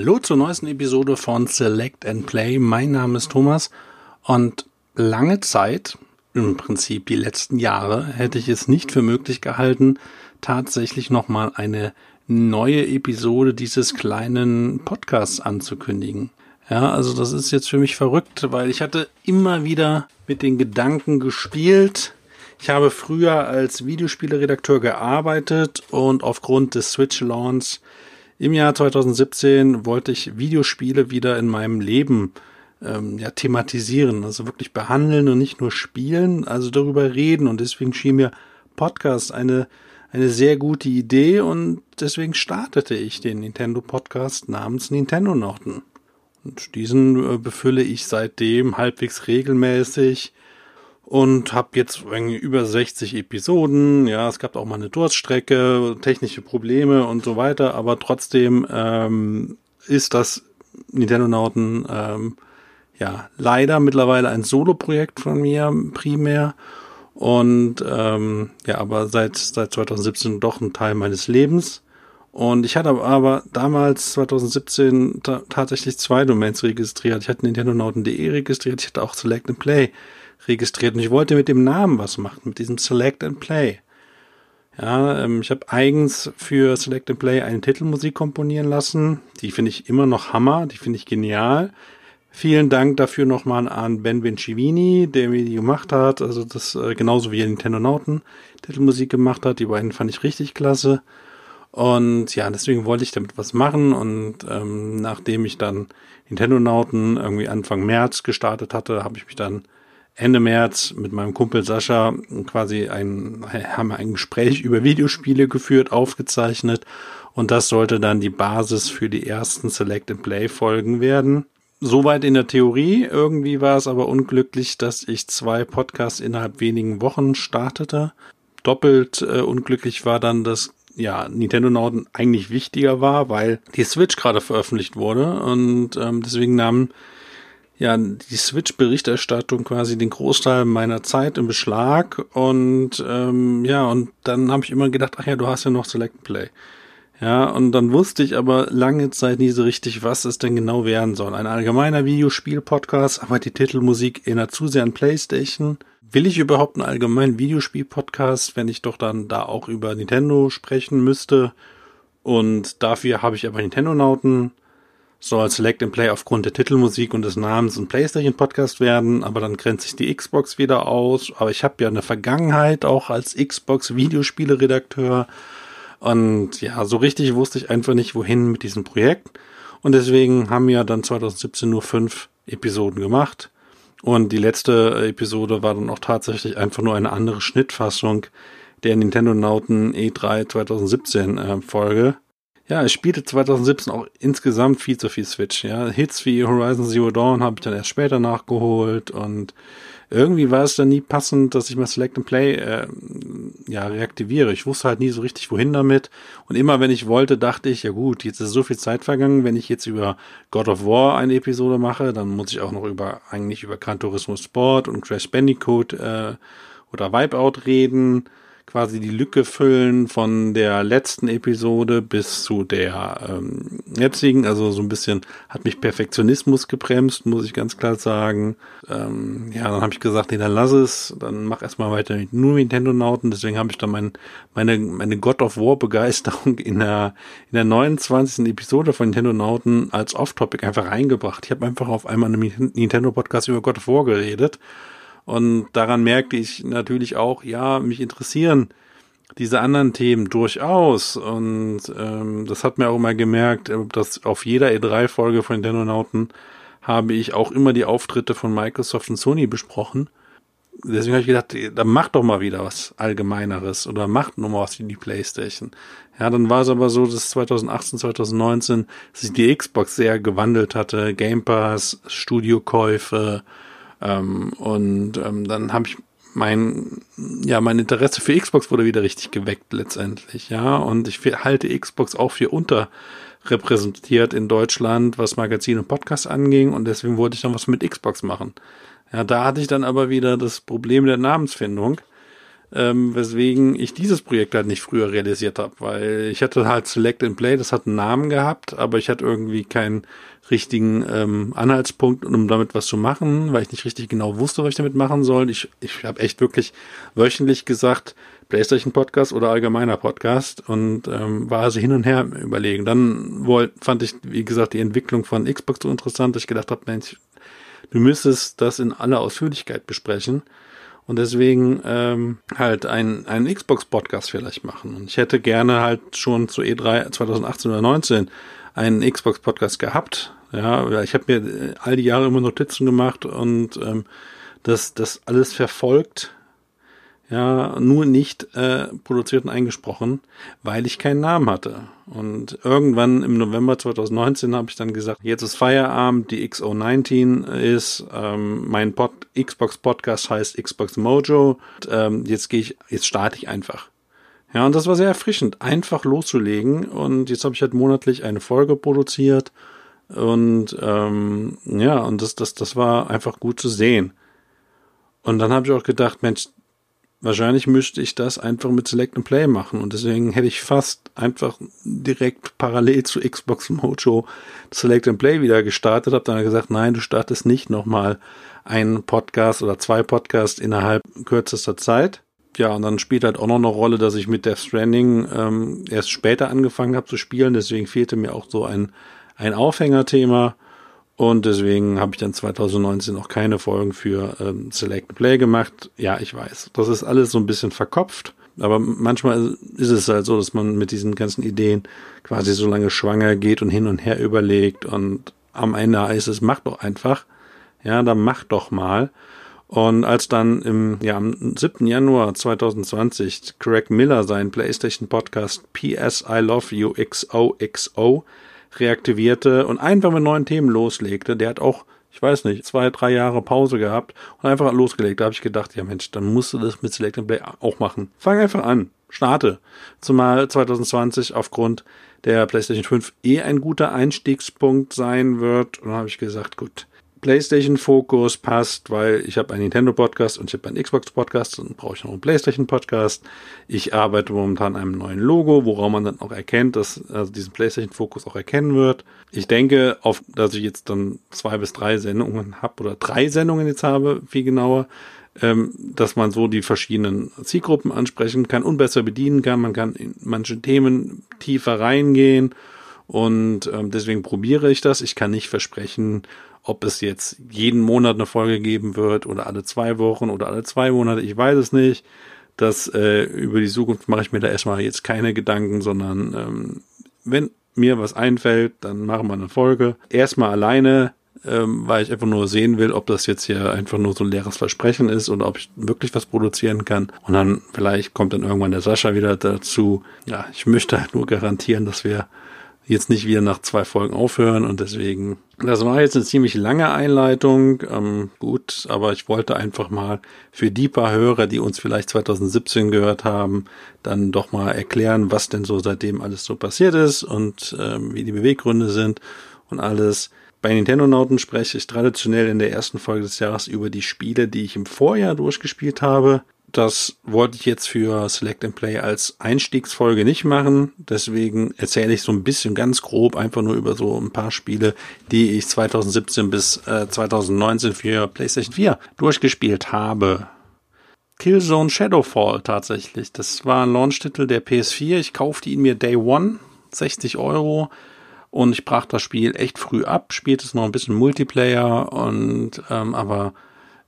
Hallo zur neuesten Episode von Select and Play. Mein Name ist Thomas und lange Zeit, im Prinzip die letzten Jahre, hätte ich es nicht für möglich gehalten, tatsächlich nochmal eine neue Episode dieses kleinen Podcasts anzukündigen. Ja, also das ist jetzt für mich verrückt, weil ich hatte immer wieder mit den Gedanken gespielt. Ich habe früher als Videospieleredakteur gearbeitet und aufgrund des Switch Launch im Jahr 2017 wollte ich Videospiele wieder in meinem Leben ähm, ja, thematisieren, also wirklich behandeln und nicht nur spielen, also darüber reden. Und deswegen schien mir Podcast eine, eine sehr gute Idee und deswegen startete ich den Nintendo Podcast namens Nintendo Norton. Und diesen äh, befülle ich seitdem halbwegs regelmäßig und habe jetzt über 60 Episoden. Ja, es gab auch mal eine Durststrecke, technische Probleme und so weiter, aber trotzdem ähm, ist das Nintendo Nauten ähm, ja leider mittlerweile ein Solo-Projekt von mir primär und ähm, ja, aber seit seit 2017 doch ein Teil meines Lebens. Und ich hatte aber damals 2017 tatsächlich zwei Domains registriert. Ich hatte Nintendo registriert, ich hatte auch Select and Play und ich wollte mit dem Namen was machen, mit diesem Select and Play. Ja, ähm, ich habe eigens für Select and Play eine Titelmusik komponieren lassen. Die finde ich immer noch Hammer, die finde ich genial. Vielen Dank dafür nochmal an Ben Vincivini, der mir die gemacht hat. Also das äh, genauso wie Nintendo Nauten Titelmusik gemacht hat. Die beiden fand ich richtig klasse. Und ja, deswegen wollte ich damit was machen. Und ähm, nachdem ich dann Nintendo Nauten irgendwie Anfang März gestartet hatte, habe ich mich dann Ende März mit meinem Kumpel Sascha quasi ein, haben ein Gespräch über Videospiele geführt, aufgezeichnet und das sollte dann die Basis für die ersten Select and Play Folgen werden. Soweit in der Theorie. Irgendwie war es aber unglücklich, dass ich zwei Podcasts innerhalb wenigen Wochen startete. Doppelt äh, unglücklich war dann, dass ja Nintendo Norden eigentlich wichtiger war, weil die Switch gerade veröffentlicht wurde und ähm, deswegen nahmen ja die Switch-Berichterstattung quasi den Großteil meiner Zeit im Beschlag und ähm, ja und dann habe ich immer gedacht, ach ja, du hast ja noch Select Play. Ja, und dann wusste ich aber lange Zeit nie so richtig, was es denn genau werden soll. Ein allgemeiner Videospiel-Podcast, aber die Titelmusik erinnert zu sehr an PlayStation. Will ich überhaupt einen allgemeinen Videospiel-Podcast, wenn ich doch dann da auch über Nintendo sprechen müsste? Und dafür habe ich aber Nintendo-Nauten soll Select and Play aufgrund der Titelmusik und des Namens ein PlayStation Podcast werden, aber dann grenzt sich die Xbox wieder aus. Aber ich habe ja eine Vergangenheit auch als Xbox Videospiele-Redakteur und ja, so richtig wusste ich einfach nicht, wohin mit diesem Projekt. Und deswegen haben wir dann 2017 nur fünf Episoden gemacht. Und die letzte Episode war dann auch tatsächlich einfach nur eine andere Schnittfassung der Nintendo Nauten E3 2017 äh, Folge. Ja, ich spielte 2017 auch insgesamt viel zu viel Switch. Ja, Hits wie Horizon Zero Dawn habe ich dann erst später nachgeholt und irgendwie war es dann nie passend, dass ich mal Select and Play äh, ja reaktiviere. Ich wusste halt nie so richtig, wohin damit. Und immer wenn ich wollte, dachte ich, ja gut, jetzt ist so viel Zeit vergangen. Wenn ich jetzt über God of War eine Episode mache, dann muss ich auch noch über eigentlich über Gran Turismo Sport und Crash Bandicoot äh, oder Wipeout reden quasi die Lücke füllen von der letzten Episode bis zu der ähm, jetzigen. Also so ein bisschen hat mich Perfektionismus gebremst, muss ich ganz klar sagen. Ähm, ja, dann habe ich gesagt, nee, dann lass es, dann mach erstmal weiter mit nur Nintendo-Nauten. Deswegen habe ich dann mein, meine, meine God of War-Begeisterung in der, in der 29. Episode von Nintendo-Nauten als Off-Topic einfach reingebracht. Ich habe einfach auf einmal in einem Nintendo-Podcast über God of War geredet. Und daran merkte ich natürlich auch, ja, mich interessieren diese anderen Themen durchaus. Und ähm, das hat mir auch immer gemerkt, äh, dass auf jeder E3-Folge von Denonauten habe ich auch immer die Auftritte von Microsoft und Sony besprochen. Deswegen habe ich gedacht, dann mach doch mal wieder was Allgemeineres oder macht nur mal was wie die Playstation. Ja, dann war es aber so, dass 2018, 2019 sich die Xbox sehr gewandelt hatte. Game Pass, Studiokäufe, ähm, und ähm, dann habe ich mein, ja, mein Interesse für Xbox wurde wieder richtig geweckt letztendlich, ja. Und ich halte Xbox auch für unterrepräsentiert in Deutschland, was Magazin und Podcast anging. Und deswegen wollte ich dann was mit Xbox machen. Ja, da hatte ich dann aber wieder das Problem der Namensfindung. Ähm, weswegen ich dieses Projekt halt nicht früher realisiert habe, weil ich hatte halt Select and Play, das hat einen Namen gehabt, aber ich hatte irgendwie keinen richtigen ähm, Anhaltspunkt, um damit was zu machen, weil ich nicht richtig genau wusste, was ich damit machen soll. Ich, ich habe echt wirklich wöchentlich gesagt, PlayStation Podcast oder allgemeiner Podcast und ähm, war also hin und her überlegen. Dann wollt, fand ich, wie gesagt, die Entwicklung von Xbox so interessant, dass ich gedacht habe, Mensch, du müsstest das in aller Ausführlichkeit besprechen und deswegen ähm, halt einen, einen Xbox-Podcast vielleicht machen. Und ich hätte gerne halt schon zu E3 2018 oder 19 einen Xbox-Podcast gehabt. Ja, ich habe mir all die Jahre immer Notizen gemacht und ähm, das, das alles verfolgt ja, nur nicht äh, produziert und eingesprochen, weil ich keinen Namen hatte. Und irgendwann im November 2019 habe ich dann gesagt, jetzt ist Feierabend, die XO19 ist, ähm, mein Pod Xbox Podcast heißt Xbox Mojo. Und, ähm, jetzt gehe ich, jetzt starte ich einfach. Ja, und das war sehr erfrischend, einfach loszulegen. Und jetzt habe ich halt monatlich eine Folge produziert. Und ähm, ja, und das, das, das war einfach gut zu sehen. Und dann habe ich auch gedacht, Mensch, Wahrscheinlich müsste ich das einfach mit Select and Play machen und deswegen hätte ich fast einfach direkt parallel zu Xbox Mojo Select and Play wieder gestartet, habe dann gesagt, nein, du startest nicht nochmal einen Podcast oder zwei Podcasts innerhalb kürzester Zeit. Ja, und dann spielt halt auch noch eine Rolle, dass ich mit Death Stranding ähm, erst später angefangen habe zu spielen, deswegen fehlte mir auch so ein, ein Aufhängerthema. Und deswegen habe ich dann 2019 auch keine Folgen für ähm, Select Play gemacht. Ja, ich weiß, das ist alles so ein bisschen verkopft. Aber manchmal ist es halt so, dass man mit diesen ganzen Ideen quasi so lange schwanger geht und hin und her überlegt und am Ende heißt es, mach doch einfach. Ja, dann mach doch mal. Und als dann im, ja, am 7. Januar 2020 Craig Miller seinen PlayStation Podcast PS I Love You XOXO reaktivierte und einfach mit neuen Themen loslegte. Der hat auch, ich weiß nicht, zwei, drei Jahre Pause gehabt und einfach losgelegt. Da habe ich gedacht, ja Mensch, dann musst du das mit Select and Play auch machen. Fang einfach an. Starte. Zumal 2020 aufgrund der PlayStation 5 eh ein guter Einstiegspunkt sein wird. Und dann habe ich gesagt, gut, PlayStation-Fokus passt, weil ich habe einen Nintendo-Podcast und ich habe einen Xbox-Podcast und brauche ich noch einen PlayStation-Podcast. Ich arbeite momentan an einem neuen Logo, woran man dann auch erkennt, dass also diesen PlayStation-Fokus auch erkennen wird. Ich denke, auf, dass ich jetzt dann zwei bis drei Sendungen habe oder drei Sendungen jetzt habe, viel genauer, ähm, dass man so die verschiedenen Zielgruppen ansprechen kann und besser bedienen kann. Man kann in manche Themen tiefer reingehen und ähm, deswegen probiere ich das. Ich kann nicht versprechen, ob es jetzt jeden Monat eine Folge geben wird oder alle zwei Wochen oder alle zwei Monate, ich weiß es nicht. Das äh, über die Zukunft mache ich mir da erstmal jetzt keine Gedanken, sondern ähm, wenn mir was einfällt, dann machen wir eine Folge. Erstmal alleine, ähm, weil ich einfach nur sehen will, ob das jetzt hier einfach nur so ein leeres Versprechen ist oder ob ich wirklich was produzieren kann. Und dann vielleicht kommt dann irgendwann der Sascha wieder dazu. Ja, ich möchte halt nur garantieren, dass wir jetzt nicht wieder nach zwei Folgen aufhören und deswegen, das war jetzt eine ziemlich lange Einleitung, ähm, gut, aber ich wollte einfach mal für die paar Hörer, die uns vielleicht 2017 gehört haben, dann doch mal erklären, was denn so seitdem alles so passiert ist und ähm, wie die Beweggründe sind und alles. Bei Nintendo Nauten spreche ich traditionell in der ersten Folge des Jahres über die Spiele, die ich im Vorjahr durchgespielt habe. Das wollte ich jetzt für Select and Play als Einstiegsfolge nicht machen. Deswegen erzähle ich so ein bisschen ganz grob einfach nur über so ein paar Spiele, die ich 2017 bis äh, 2019 für PlayStation 4 durchgespielt habe. Killzone Shadowfall tatsächlich. Das war ein Launch-Titel der PS4. Ich kaufte ihn mir Day One, 60 Euro. Und ich brach das Spiel echt früh ab, spielte es noch ein bisschen Multiplayer und ähm, aber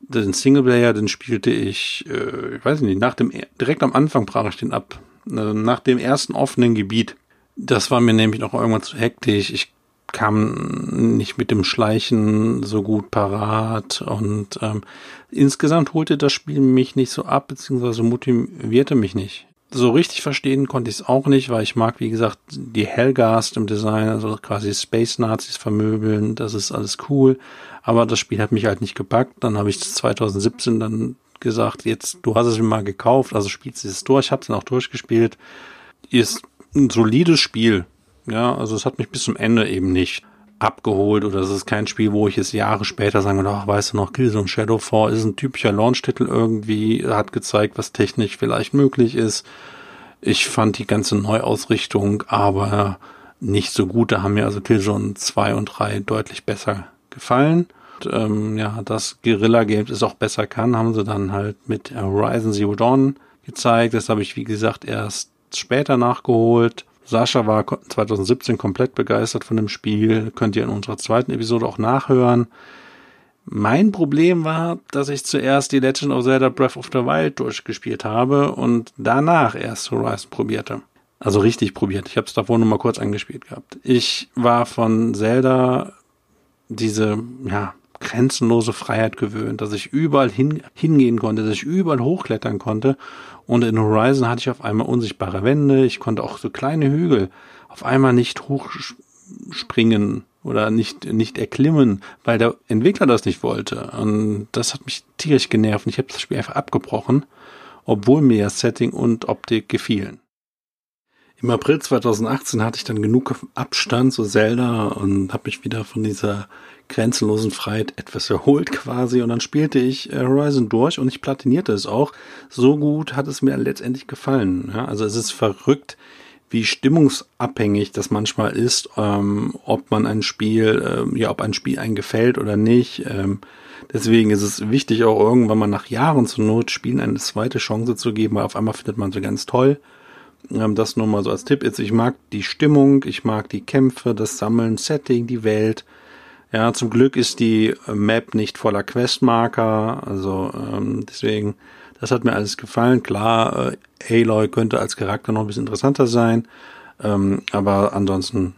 den Singleplayer, den spielte ich, äh, ich weiß nicht, nach dem, direkt am Anfang brach ich den ab. Also nach dem ersten offenen Gebiet. Das war mir nämlich noch irgendwann zu hektisch. Ich kam nicht mit dem Schleichen so gut parat und ähm, insgesamt holte das Spiel mich nicht so ab, beziehungsweise motivierte mich nicht so richtig verstehen konnte ich es auch nicht, weil ich mag, wie gesagt, die Hellgast im Design, also quasi Space Nazis vermöbeln, das ist alles cool. Aber das Spiel hat mich halt nicht gepackt. Dann habe ich 2017 dann gesagt, jetzt, du hast es mir mal gekauft, also spielst du es durch, habe es dann auch durchgespielt. Ist ein solides Spiel. Ja, also es hat mich bis zum Ende eben nicht abgeholt oder es ist kein Spiel, wo ich es Jahre später sagen würde, ach, weißt du noch, Killzone Shadow 4 ist ein typischer Launch-Titel irgendwie, hat gezeigt, was technisch vielleicht möglich ist. Ich fand die ganze Neuausrichtung aber nicht so gut. Da haben mir also Killzone 2 und 3 deutlich besser gefallen. Und, ähm, ja, dass Guerilla Games es auch besser kann, haben sie dann halt mit Horizon Zero Dawn gezeigt. Das habe ich, wie gesagt, erst später nachgeholt. Sascha war 2017 komplett begeistert von dem Spiel. Könnt ihr in unserer zweiten Episode auch nachhören. Mein Problem war, dass ich zuerst die Legend of Zelda Breath of the Wild durchgespielt habe und danach erst Horizon probierte. Also richtig probiert. Ich habe es davor nur mal kurz angespielt gehabt. Ich war von Zelda diese, ja, grenzenlose Freiheit gewöhnt, dass ich überall hin, hingehen konnte, dass ich überall hochklettern konnte. Und in Horizon hatte ich auf einmal unsichtbare Wände. Ich konnte auch so kleine Hügel auf einmal nicht hochspringen oder nicht, nicht erklimmen, weil der Entwickler das nicht wollte. Und das hat mich tierisch genervt. Und ich habe das Spiel einfach abgebrochen, obwohl mir Setting und Optik gefielen. Im April 2018 hatte ich dann genug Abstand zu Zelda und habe mich wieder von dieser grenzenlosen Freiheit etwas erholt quasi und dann spielte ich äh, Horizon durch und ich platinierte es auch. So gut hat es mir letztendlich gefallen. Ja, also es ist verrückt, wie stimmungsabhängig das manchmal ist, ähm, ob man ein Spiel, ähm, ja, ob ein Spiel einen gefällt oder nicht. Ähm, deswegen ist es wichtig, auch irgendwann mal nach Jahren zur Not Spielen eine zweite Chance zu geben, weil auf einmal findet man sie ganz toll. Ähm, das nur mal so als Tipp ist, ich mag die Stimmung, ich mag die Kämpfe, das Sammeln, Setting, die Welt. Ja, zum Glück ist die Map nicht voller Questmarker, also ähm, deswegen, das hat mir alles gefallen. Klar, äh, Aloy könnte als Charakter noch ein bisschen interessanter sein, ähm, aber ansonsten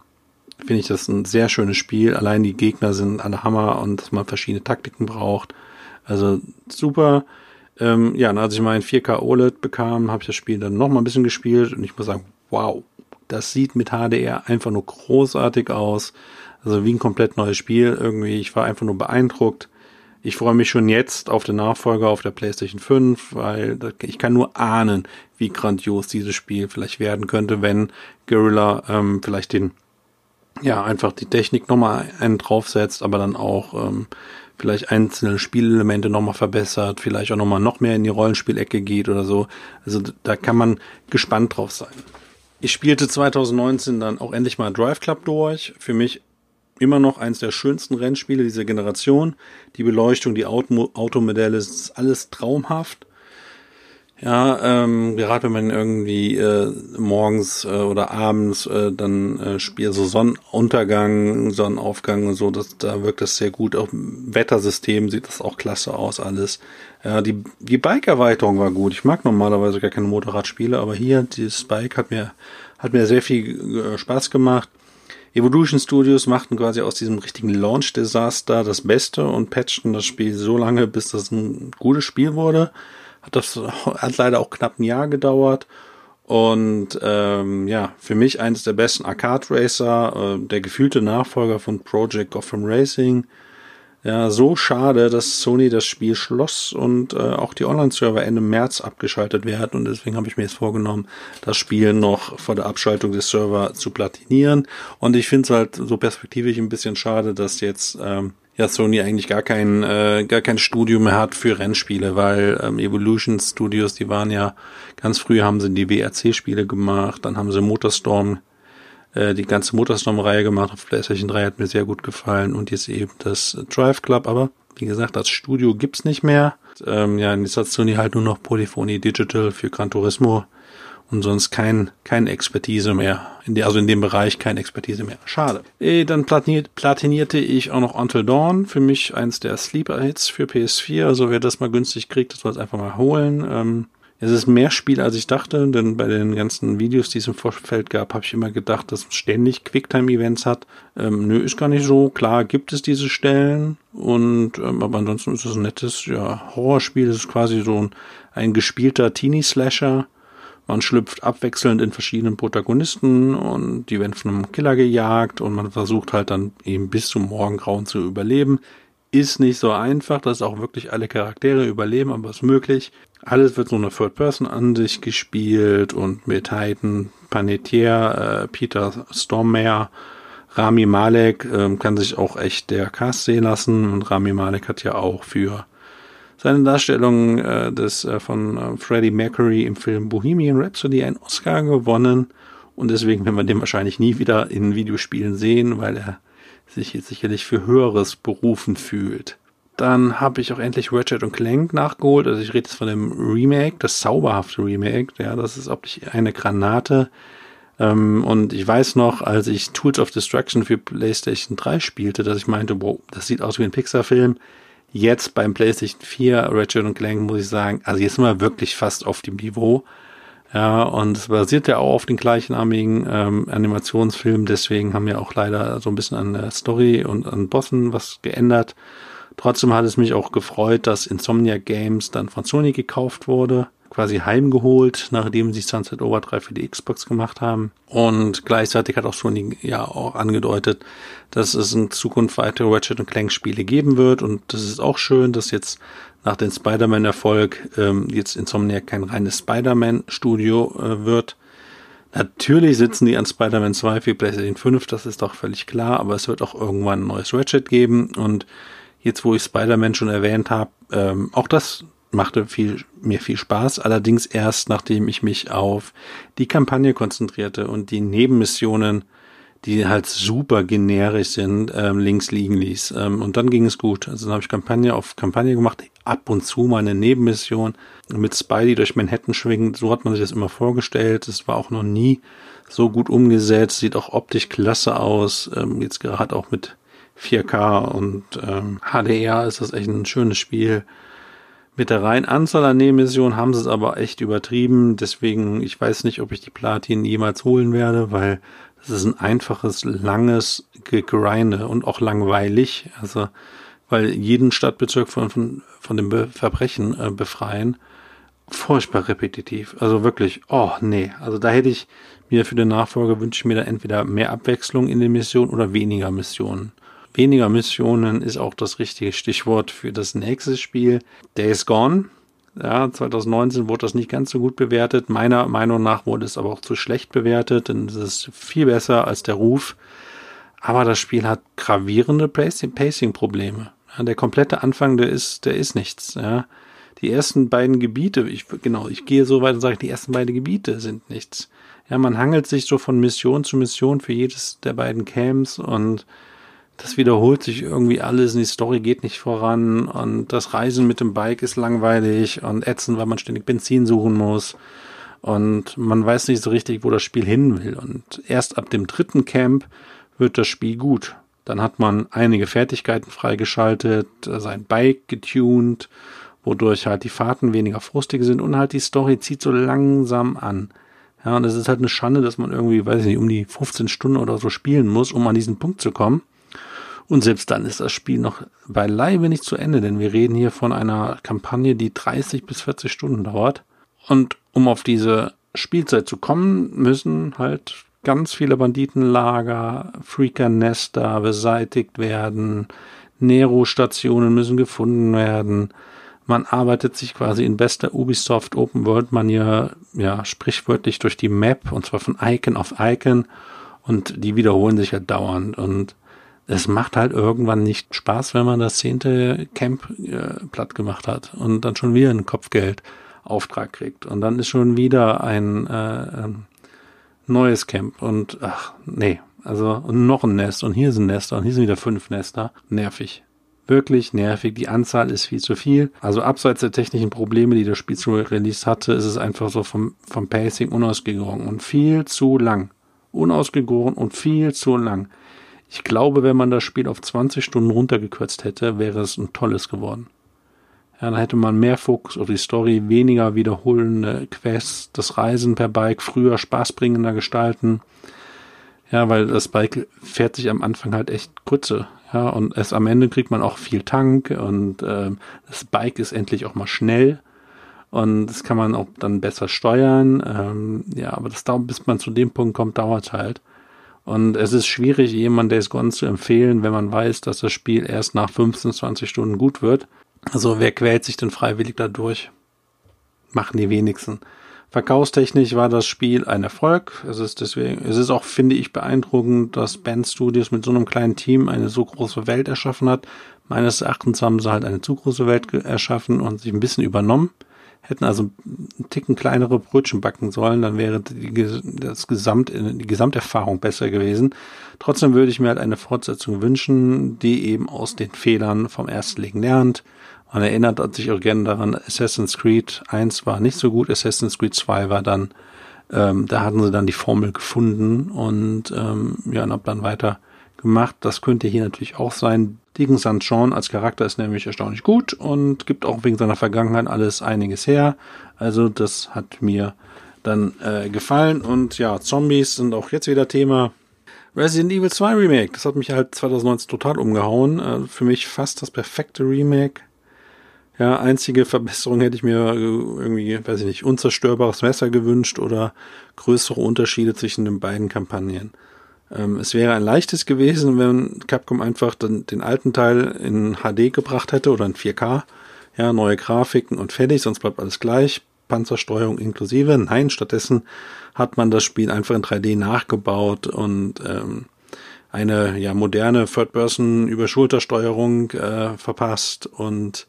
finde ich das ein sehr schönes Spiel. Allein die Gegner sind alle Hammer und dass man verschiedene Taktiken braucht. Also super. Ähm, ja, und als ich mein 4K OLED bekam, habe ich das Spiel dann noch mal ein bisschen gespielt und ich muss sagen, wow, das sieht mit HDR einfach nur großartig aus. Also wie ein komplett neues Spiel irgendwie. Ich war einfach nur beeindruckt. Ich freue mich schon jetzt auf den Nachfolger auf der PlayStation 5, weil ich kann nur ahnen, wie grandios dieses Spiel vielleicht werden könnte, wenn Guerrilla ähm, vielleicht den, ja, einfach die Technik nochmal einen draufsetzt, aber dann auch ähm, vielleicht einzelne Spielelemente nochmal verbessert, vielleicht auch nochmal noch mehr in die Rollenspielecke geht oder so. Also da kann man gespannt drauf sein. Ich spielte 2019 dann auch endlich mal Drive Club durch. Für mich immer noch eins der schönsten Rennspiele dieser Generation. Die Beleuchtung, die Auto Automodelle, ist alles traumhaft. Ja, ähm, gerade wenn man irgendwie äh, morgens äh, oder abends äh, dann äh, spielt, so Sonnenuntergang, Sonnenaufgang und so, das, da wirkt das sehr gut. Auch Wettersystem sieht das auch klasse aus alles. Ja, die, die Bike-Erweiterung war gut. Ich mag normalerweise gar keine Motorradspiele, aber hier, dieses Bike hat mir, hat mir sehr viel äh, Spaß gemacht. Evolution Studios machten quasi aus diesem richtigen Launch-Desaster das Beste und patchten das Spiel so lange, bis das ein gutes Spiel wurde. Hat das hat leider auch knapp ein Jahr gedauert. Und ähm, ja, für mich eines der besten Arcade Racer, äh, der gefühlte Nachfolger von Project Gotham Racing. Ja, so schade, dass Sony das Spiel schloss und äh, auch die Online-Server Ende März abgeschaltet werden. Und deswegen habe ich mir jetzt vorgenommen, das Spiel noch vor der Abschaltung des Server zu platinieren. Und ich finde es halt so perspektivisch ein bisschen schade, dass jetzt ähm, ja Sony eigentlich gar kein äh, gar kein Studio mehr hat für Rennspiele, weil ähm, Evolution Studios, die waren ja ganz früh haben sie die WRC-Spiele gemacht, dann haben sie Motorstorm äh, die ganze Motorstorm-Reihe gemacht auf PlayStation 3 hat mir sehr gut gefallen und jetzt eben das Drive Club, aber wie gesagt, das Studio gibt's nicht mehr. Ähm, ja, jetzt hat Sony halt nur noch Polyphony Digital für Gran Turismo und sonst kein, keine Expertise mehr. In der, also in dem Bereich keine Expertise mehr. Schade. E, dann platiniert, platinierte ich auch noch Until Dawn. Für mich eins der Sleeper-Hits für PS4. Also wer das mal günstig kriegt, das soll es einfach mal holen. Ähm, es ist mehr Spiel, als ich dachte, denn bei den ganzen Videos, die es im Vorfeld gab, habe ich immer gedacht, dass es ständig Quicktime-Events hat. Ähm, nö, ist gar nicht so. Klar gibt es diese Stellen, und ähm, aber ansonsten ist es ein nettes ja, Horrorspiel. Es ist quasi so ein, ein gespielter Teenie-Slasher man schlüpft abwechselnd in verschiedenen Protagonisten und die werden von einem Killer gejagt und man versucht halt dann eben bis zum Morgengrauen zu überleben. Ist nicht so einfach, dass auch wirklich alle Charaktere überleben, aber ist möglich. Alles wird so eine Third Person an sich gespielt und mit Hayden Panettiere, äh, Peter Stormare, Rami Malek ähm, kann sich auch echt der Cast sehen lassen und Rami Malek hat ja auch für seine Darstellung äh, des äh, von äh, Freddie Mercury im Film Bohemian Rhapsody einen Oscar gewonnen und deswegen werden wir den wahrscheinlich nie wieder in Videospielen sehen, weil er sich jetzt sicherlich für höheres berufen fühlt. Dann habe ich auch endlich Ratchet und Clank nachgeholt. Also ich rede jetzt von dem Remake, das zauberhafte Remake. Ja, das ist optisch eine Granate. Ähm, und ich weiß noch, als ich Tools of Destruction für PlayStation 3 spielte, dass ich meinte, wow, das sieht aus wie ein Pixar-Film. Jetzt beim PlayStation 4 Ratchet und Clank muss ich sagen, also jetzt sind wir wirklich fast auf dem Niveau. Ja, und es basiert ja auch auf den gleichnamigen ähm, Animationsfilm, deswegen haben wir auch leider so ein bisschen an der Story und an Bossen was geändert. Trotzdem hat es mich auch gefreut, dass Insomnia Games dann von Sony gekauft wurde, quasi heimgeholt, nachdem sie Sunset Overdrive für die Xbox gemacht haben. Und gleichzeitig hat auch Sony ja auch angedeutet, dass es in Zukunft weitere Ratchet Clank Spiele geben wird. Und das ist auch schön, dass jetzt nach dem Spider-Man-Erfolg ähm, jetzt Insomnia kein reines Spider-Man-Studio äh, wird. Natürlich sitzen die an Spider-Man 2 für PlayStation 5, das ist doch völlig klar, aber es wird auch irgendwann ein neues Ratchet geben und jetzt wo ich Spider-Man schon erwähnt habe, ähm, auch das machte viel, mir viel Spaß, allerdings erst nachdem ich mich auf die Kampagne konzentrierte und die Nebenmissionen, die halt super generisch sind, ähm, links liegen ließ. Ähm, und dann ging es gut. Also dann habe ich Kampagne auf Kampagne gemacht, ab und zu mal eine Nebenmission mit Spidey durch Manhattan schwingen. So hat man sich das immer vorgestellt. Das war auch noch nie so gut umgesetzt, sieht auch optisch klasse aus. Ähm, jetzt gerade auch mit 4K und ähm, HDR ist das echt ein schönes Spiel. Mit der reinen Anzahl an Nebenmissionen haben sie es aber echt übertrieben. Deswegen, ich weiß nicht, ob ich die Platin jemals holen werde, weil das ist ein einfaches, langes Gegrinde und auch langweilig. Also, weil jeden Stadtbezirk von, von, von dem Be Verbrechen äh, befreien. Furchtbar repetitiv. Also wirklich, oh nee. Also da hätte ich mir für den Nachfolger wünsche ich mir da entweder mehr Abwechslung in den Missionen oder weniger Missionen. Weniger Missionen ist auch das richtige Stichwort für das nächste Spiel. Days Gone. Ja, 2019 wurde das nicht ganz so gut bewertet. Meiner Meinung nach wurde es aber auch zu schlecht bewertet, denn es ist viel besser als der Ruf. Aber das Spiel hat gravierende Pacing-Probleme. Ja, der komplette Anfang, der ist, der ist nichts. Ja. Die ersten beiden Gebiete, ich, genau, ich gehe so weit und sage, die ersten beiden Gebiete sind nichts. Ja, man hangelt sich so von Mission zu Mission für jedes der beiden Camps und das wiederholt sich irgendwie alles und die Story geht nicht voran und das Reisen mit dem Bike ist langweilig und ätzend, weil man ständig Benzin suchen muss und man weiß nicht so richtig, wo das Spiel hin will und erst ab dem dritten Camp wird das Spiel gut. Dann hat man einige Fertigkeiten freigeschaltet, sein Bike getuned, wodurch halt die Fahrten weniger frustig sind und halt die Story zieht so langsam an. Ja, und es ist halt eine Schande, dass man irgendwie, weiß ich nicht, um die 15 Stunden oder so spielen muss, um an diesen Punkt zu kommen. Und selbst dann ist das Spiel noch beileibe nicht zu Ende, denn wir reden hier von einer Kampagne, die 30 bis 40 Stunden dauert. Und um auf diese Spielzeit zu kommen, müssen halt ganz viele Banditenlager, Freaker-Nester beseitigt werden, Nero-Stationen müssen gefunden werden. Man arbeitet sich quasi in bester Ubisoft Open World Manier, ja, sprichwörtlich durch die Map, und zwar von Icon auf Icon, und die wiederholen sich ja dauernd. Und es macht halt irgendwann nicht Spaß, wenn man das zehnte Camp äh, platt gemacht hat und dann schon wieder einen Kopfgeldauftrag kriegt und dann ist schon wieder ein äh, ähm, neues Camp und ach nee, also und noch ein Nest und hier sind Nester und hier sind wieder fünf Nester, nervig. Wirklich nervig. Die Anzahl ist viel zu viel. Also abseits der technischen Probleme, die das Spiel zu Release hatte, ist es einfach so vom, vom Pacing unausgegoren und viel zu lang. Unausgegoren und viel zu lang. Ich glaube, wenn man das Spiel auf 20 Stunden runtergekürzt hätte, wäre es ein tolles geworden. Ja, dann hätte man mehr Fokus auf die Story, weniger wiederholende Quests, das Reisen per Bike früher spaßbringender gestalten. Ja, weil das Bike fährt sich am Anfang halt echt kurze. Ja, und erst am Ende kriegt man auch viel Tank und äh, das Bike ist endlich auch mal schnell. Und das kann man auch dann besser steuern. Ähm, ja, aber das dauert, bis man zu dem Punkt kommt, dauert halt. Und es ist schwierig, jemand Days Gone zu empfehlen, wenn man weiß, dass das Spiel erst nach 15, 20 Stunden gut wird. Also wer quält sich denn freiwillig dadurch? Machen die wenigsten. Verkaufstechnisch war das Spiel ein Erfolg. Es ist deswegen, es ist auch, finde ich, beeindruckend, dass Band Studios mit so einem kleinen Team eine so große Welt erschaffen hat. Meines Erachtens haben sie halt eine zu große Welt erschaffen und sich ein bisschen übernommen. Hätten also einen Ticken kleinere Brötchen backen sollen, dann wäre die, das Gesamt, die Gesamterfahrung besser gewesen. Trotzdem würde ich mir halt eine Fortsetzung wünschen, die eben aus den Fehlern vom Erstlegen lernt man erinnert sich auch gerne daran, Assassin's Creed 1 war nicht so gut, Assassin's Creed 2 war dann, ähm, da hatten sie dann die Formel gefunden und ähm, ja, und hab dann weiter gemacht. Das könnte hier natürlich auch sein. Deacon St. John als Charakter ist nämlich erstaunlich gut und gibt auch wegen seiner Vergangenheit alles einiges her. Also das hat mir dann äh, gefallen und ja, Zombies sind auch jetzt wieder Thema. Resident Evil 2 Remake, das hat mich halt 2019 total umgehauen. Äh, für mich fast das perfekte Remake. Ja, einzige Verbesserung hätte ich mir äh, irgendwie, weiß ich nicht, unzerstörbares Messer gewünscht oder größere Unterschiede zwischen den beiden Kampagnen. Ähm, es wäre ein leichtes gewesen, wenn Capcom einfach den, den alten Teil in HD gebracht hätte oder in 4K. Ja, neue Grafiken und fertig, sonst bleibt alles gleich. Panzersteuerung inklusive. Nein, stattdessen hat man das Spiel einfach in 3D nachgebaut und ähm, eine ja moderne Third-Person-Überschultersteuerung äh, verpasst und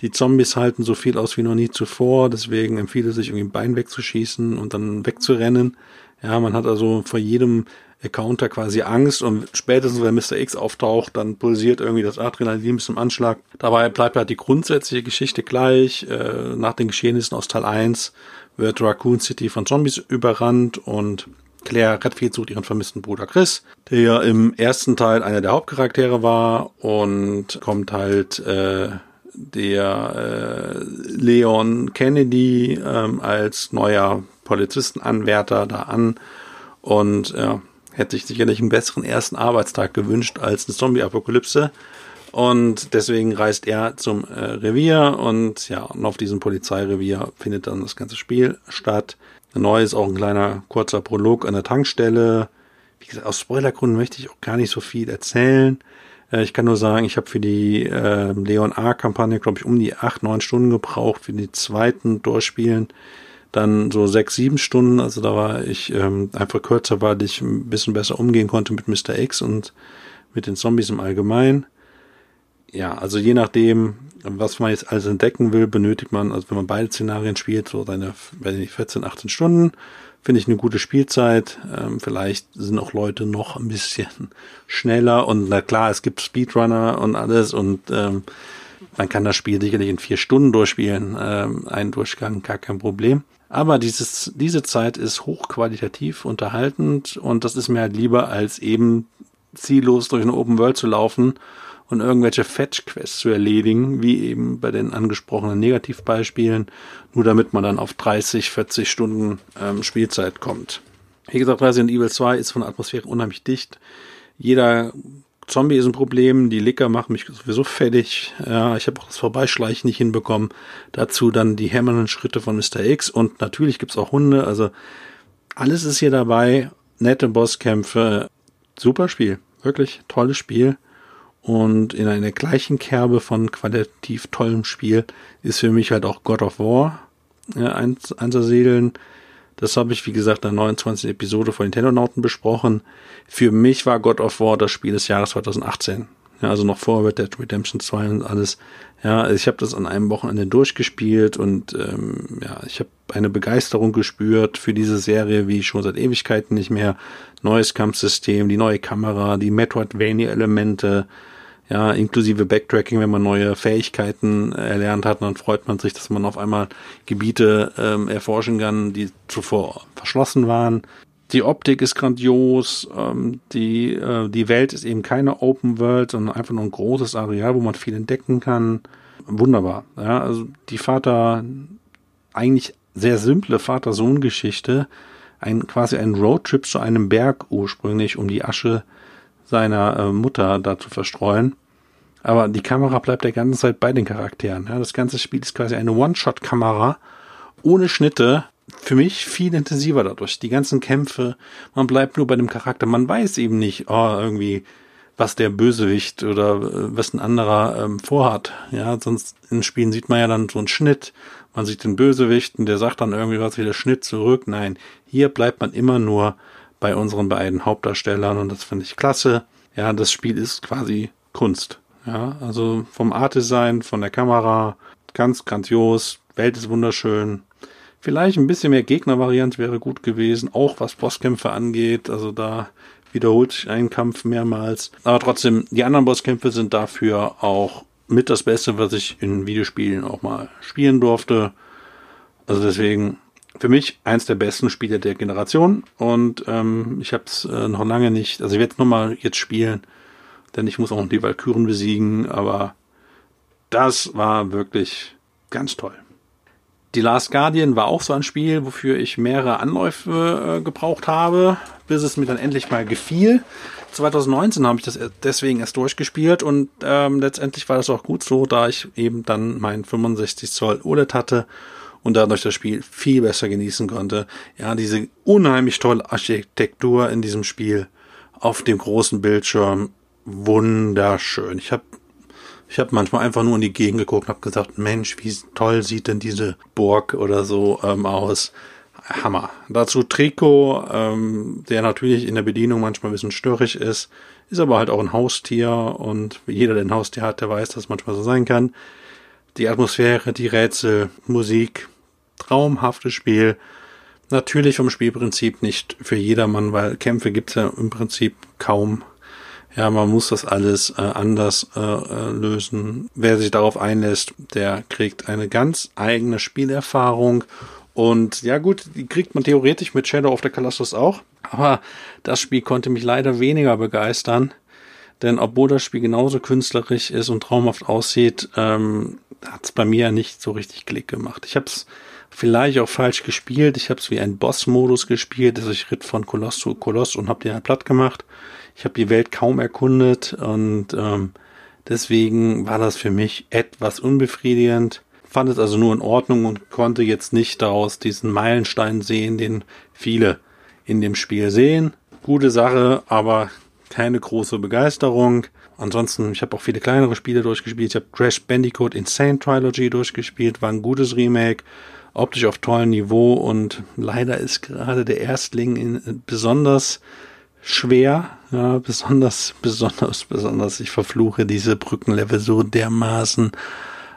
die Zombies halten so viel aus wie noch nie zuvor, deswegen empfiehlt es sich irgendwie ein Bein wegzuschießen und dann wegzurennen. Ja, man hat also vor jedem Encounter quasi Angst und spätestens wenn Mr. X auftaucht, dann pulsiert irgendwie das Adrenalin bis zum Anschlag. Dabei bleibt halt die grundsätzliche Geschichte gleich. Äh, nach den Geschehnissen aus Teil 1 wird Raccoon City von Zombies überrannt und Claire Redfield sucht ihren vermissten Bruder Chris, der ja im ersten Teil einer der Hauptcharaktere war und kommt halt äh, der äh, Leon Kennedy ähm, als neuer Polizistenanwärter da an und ja, hätte sich sicherlich einen besseren ersten Arbeitstag gewünscht als eine Zombie-Apokalypse. Und deswegen reist er zum äh, Revier und ja, und auf diesem Polizeirevier findet dann das ganze Spiel statt. Neu ist auch ein kleiner kurzer Prolog an der Tankstelle. Wie gesagt, aus Spoilergründen möchte ich auch gar nicht so viel erzählen. Äh, ich kann nur sagen, ich habe für die äh, Leon A-Kampagne, glaube ich, um die acht, neun Stunden gebraucht. Für die zweiten Durchspielen dann so sechs, sieben Stunden. Also da war ich ähm, einfach kürzer, weil ich ein bisschen besser umgehen konnte mit Mr. X und mit den Zombies im Allgemeinen. Ja, also je nachdem, was man jetzt alles entdecken will, benötigt man, also wenn man beide Szenarien spielt, so seine, weiß ich nicht, 14, 18 Stunden. Finde ich eine gute Spielzeit. Ähm, vielleicht sind auch Leute noch ein bisschen schneller und na klar, es gibt Speedrunner und alles und ähm, man kann das Spiel sicherlich in vier Stunden durchspielen. Ähm, ein Durchgang, gar kein Problem. Aber dieses, diese Zeit ist hochqualitativ unterhaltend und das ist mir halt lieber als eben ziellos durch eine Open World zu laufen und irgendwelche Fetch-Quests zu erledigen, wie eben bei den angesprochenen Negativbeispielen, nur damit man dann auf 30, 40 Stunden ähm, Spielzeit kommt. Wie gesagt, Resident Evil 2 ist von der Atmosphäre unheimlich dicht. Jeder Zombie ist ein Problem, die Licker machen mich sowieso fertig. Ja, ich habe auch das Vorbeischleichen nicht hinbekommen. Dazu dann die hämmernden Schritte von Mr. X und natürlich gibt's auch Hunde. Also alles ist hier dabei. Nette Bosskämpfe. Super Spiel. Wirklich tolles Spiel. Und in einer gleichen Kerbe von qualitativ tollem Spiel ist für mich halt auch God of War ja, einzusiedeln. Das habe ich, wie gesagt, in der 29. Episode von Nintendo Nauten besprochen. Für mich war God of War das Spiel des Jahres 2018. Ja, also noch vor Red Dead Redemption 2 und alles. Ja, ich habe das an einem Wochenende durchgespielt und ähm, ja, ich habe eine Begeisterung gespürt für diese Serie, wie schon seit Ewigkeiten nicht mehr. Neues Kampfsystem, die neue Kamera, die Metroidvania-Elemente, ja, inklusive Backtracking, wenn man neue Fähigkeiten erlernt hat, dann freut man sich, dass man auf einmal Gebiete ähm, erforschen kann, die zuvor verschlossen waren. Die Optik ist grandios, ähm, die, äh, die Welt ist eben keine Open World, sondern einfach nur ein großes Areal, wo man viel entdecken kann. Wunderbar. Ja, also die Vater, eigentlich sehr simple Vater-Sohn-Geschichte, ein, quasi ein Roadtrip zu einem Berg ursprünglich, um die Asche seiner äh, Mutter da zu verstreuen. Aber die Kamera bleibt der ganze Zeit bei den Charakteren. Ja, das ganze Spiel ist quasi eine One-Shot-Kamera ohne Schnitte. Für mich viel intensiver dadurch. Die ganzen Kämpfe, man bleibt nur bei dem Charakter. Man weiß eben nicht, oh, irgendwie, was der Bösewicht oder äh, was ein anderer ähm, vorhat. Ja, sonst in Spielen sieht man ja dann so einen Schnitt, man sieht den Bösewichten, der sagt dann irgendwie was wieder Schnitt zurück. Nein, hier bleibt man immer nur bei unseren beiden Hauptdarstellern und das finde ich klasse. Ja, das Spiel ist quasi Kunst. Ja, also vom Artdesign, von der Kamera, ganz grandios, Welt ist wunderschön. Vielleicht ein bisschen mehr Gegnervariant wäre gut gewesen, auch was Bosskämpfe angeht. Also da wiederholt sich ein Kampf mehrmals. Aber trotzdem, die anderen Bosskämpfe sind dafür auch mit das Beste, was ich in Videospielen auch mal spielen durfte. Also deswegen für mich eins der besten Spiele der Generation und ähm, ich habe es äh, noch lange nicht, also ich werde es nochmal jetzt spielen, denn ich muss auch noch die Valkyren besiegen, aber das war wirklich ganz toll. Die Last Guardian war auch so ein Spiel, wofür ich mehrere Anläufe äh, gebraucht habe, bis es mir dann endlich mal gefiel. 2019 habe ich das deswegen erst durchgespielt und ähm, letztendlich war das auch gut so, da ich eben dann mein 65 Zoll OLED hatte und dadurch das Spiel viel besser genießen konnte. Ja, diese unheimlich tolle Architektur in diesem Spiel auf dem großen Bildschirm, wunderschön. Ich habe ich habe manchmal einfach nur in die Gegend geguckt und habe gesagt, Mensch, wie toll sieht denn diese Burg oder so ähm, aus. Hammer. Dazu Trikot, ähm, der natürlich in der Bedienung manchmal ein bisschen störrig ist, ist aber halt auch ein Haustier und jeder, der ein Haustier hat, der weiß, dass es manchmal so sein kann. Die Atmosphäre, die Rätsel, Musik, traumhaftes Spiel. Natürlich vom Spielprinzip nicht für jedermann, weil Kämpfe gibt's ja im Prinzip kaum. Ja, man muss das alles äh, anders äh, äh lösen. Wer sich darauf einlässt, der kriegt eine ganz eigene Spielerfahrung und ja gut, die kriegt man theoretisch mit Shadow of the Colossus auch. Aber das Spiel konnte mich leider weniger begeistern. Denn obwohl das Spiel genauso künstlerisch ist und traumhaft aussieht, ähm, hat es bei mir nicht so richtig Klick gemacht. Ich habe es vielleicht auch falsch gespielt. Ich habe es wie ein Boss-Modus gespielt. Also ich ritt von Koloss zu Koloss und habe den halt platt gemacht. Ich habe die Welt kaum erkundet und ähm, deswegen war das für mich etwas unbefriedigend fand es also nur in Ordnung und konnte jetzt nicht daraus diesen Meilenstein sehen, den viele in dem Spiel sehen. Gute Sache, aber keine große Begeisterung. Ansonsten, ich habe auch viele kleinere Spiele durchgespielt. Ich habe Crash Bandicoot Insane Trilogy durchgespielt, war ein gutes Remake, optisch auf tollem Niveau und leider ist gerade der Erstling in, besonders schwer, ja, besonders, besonders, besonders. Ich verfluche diese Brückenlevel so dermaßen.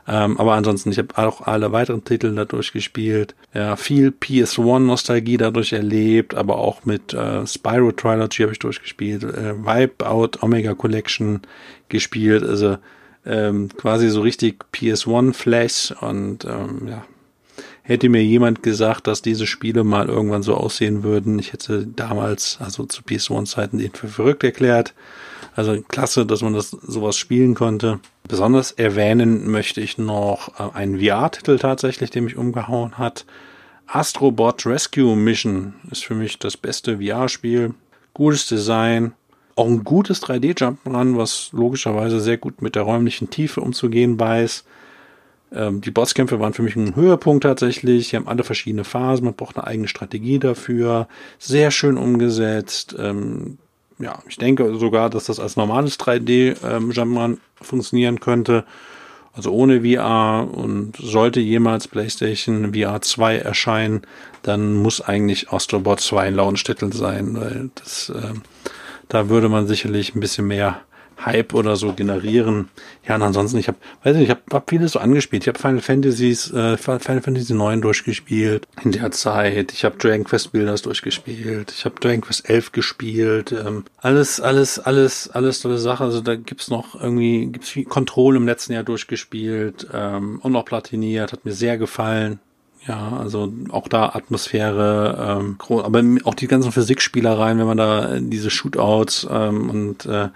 Ähm, aber ansonsten, ich habe auch alle weiteren Titel dadurch gespielt. Ja, viel PS1-Nostalgie dadurch erlebt, aber auch mit äh, Spyro Trilogy habe ich durchgespielt, äh, Wipeout Omega Collection gespielt, also ähm, quasi so richtig PS1-Flash und ähm, ja, hätte mir jemand gesagt, dass diese Spiele mal irgendwann so aussehen würden, ich hätte damals, also zu PS1-Zeiten, den für verrückt erklärt. Also klasse, dass man das sowas spielen konnte. Besonders erwähnen möchte ich noch äh, einen VR-Titel tatsächlich, der mich umgehauen hat. Astrobot Rescue Mission ist für mich das beste VR-Spiel. Gutes Design, auch ein gutes 3D-Jump'n'Run, was logischerweise sehr gut mit der räumlichen Tiefe umzugehen weiß. Ähm, die Bosskämpfe waren für mich ein Höhepunkt tatsächlich. Sie haben alle verschiedene Phasen, man braucht eine eigene Strategie dafür. Sehr schön umgesetzt. Ähm, ja, ich denke sogar, dass das als normales 3D-Jump'n'Run ähm, funktionieren könnte. Also ohne VR und sollte jemals PlayStation VR 2 erscheinen, dann muss eigentlich Astrobot 2 ein Launch-Titel sein, weil das, äh, da würde man sicherlich ein bisschen mehr Hype oder so generieren. Ja, und ansonsten, ich habe, weiß nicht, ich habe hab vieles so angespielt. Ich habe Final Fantasies, äh, Final Fantasy 9 durchgespielt in der Zeit. Ich habe Dragon Quest Builders durchgespielt. Ich habe Dragon Quest 11 gespielt. Ähm, alles, alles, alles, alles tolle Sache. Also da gibt's noch irgendwie, gibt's viel Control im letzten Jahr durchgespielt ähm, und noch platiniert. Hat mir sehr gefallen. Ja, also auch da Atmosphäre, ähm, aber auch die ganzen Physikspielereien, wenn man da diese Shootouts ähm, und äh,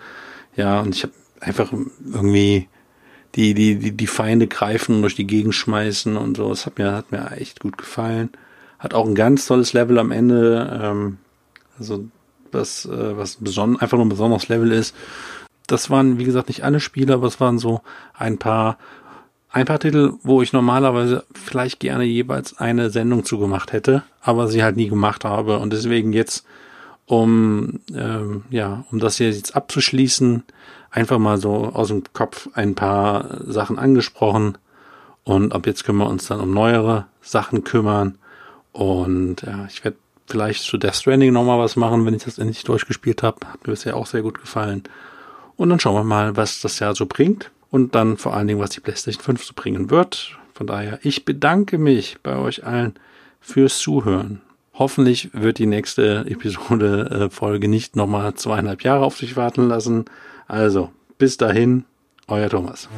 ja, und ich habe einfach irgendwie die, die, die, die Feinde greifen und durch die Gegend schmeißen und so. Das hat mir, hat mir echt gut gefallen. Hat auch ein ganz tolles Level am Ende. Ähm, also was, äh, was beson einfach nur ein besonderes Level ist. Das waren, wie gesagt, nicht alle Spiele, aber es waren so ein paar, ein paar Titel, wo ich normalerweise vielleicht gerne jeweils eine Sendung zugemacht hätte, aber sie halt nie gemacht habe. Und deswegen jetzt um ähm, ja, um das hier jetzt abzuschließen, einfach mal so aus dem Kopf ein paar Sachen angesprochen Und ab jetzt können wir uns dann um neuere Sachen kümmern. Und ja, ich werde vielleicht zu Death Stranding nochmal was machen, wenn ich das endlich durchgespielt habe. Hat mir bisher auch sehr gut gefallen. Und dann schauen wir mal, was das Jahr so bringt. Und dann vor allen Dingen, was die PlayStation 5 so bringen wird. Von daher, ich bedanke mich bei euch allen fürs Zuhören. Hoffentlich wird die nächste Episode äh, Folge nicht nochmal zweieinhalb Jahre auf sich warten lassen. Also, bis dahin, euer Thomas.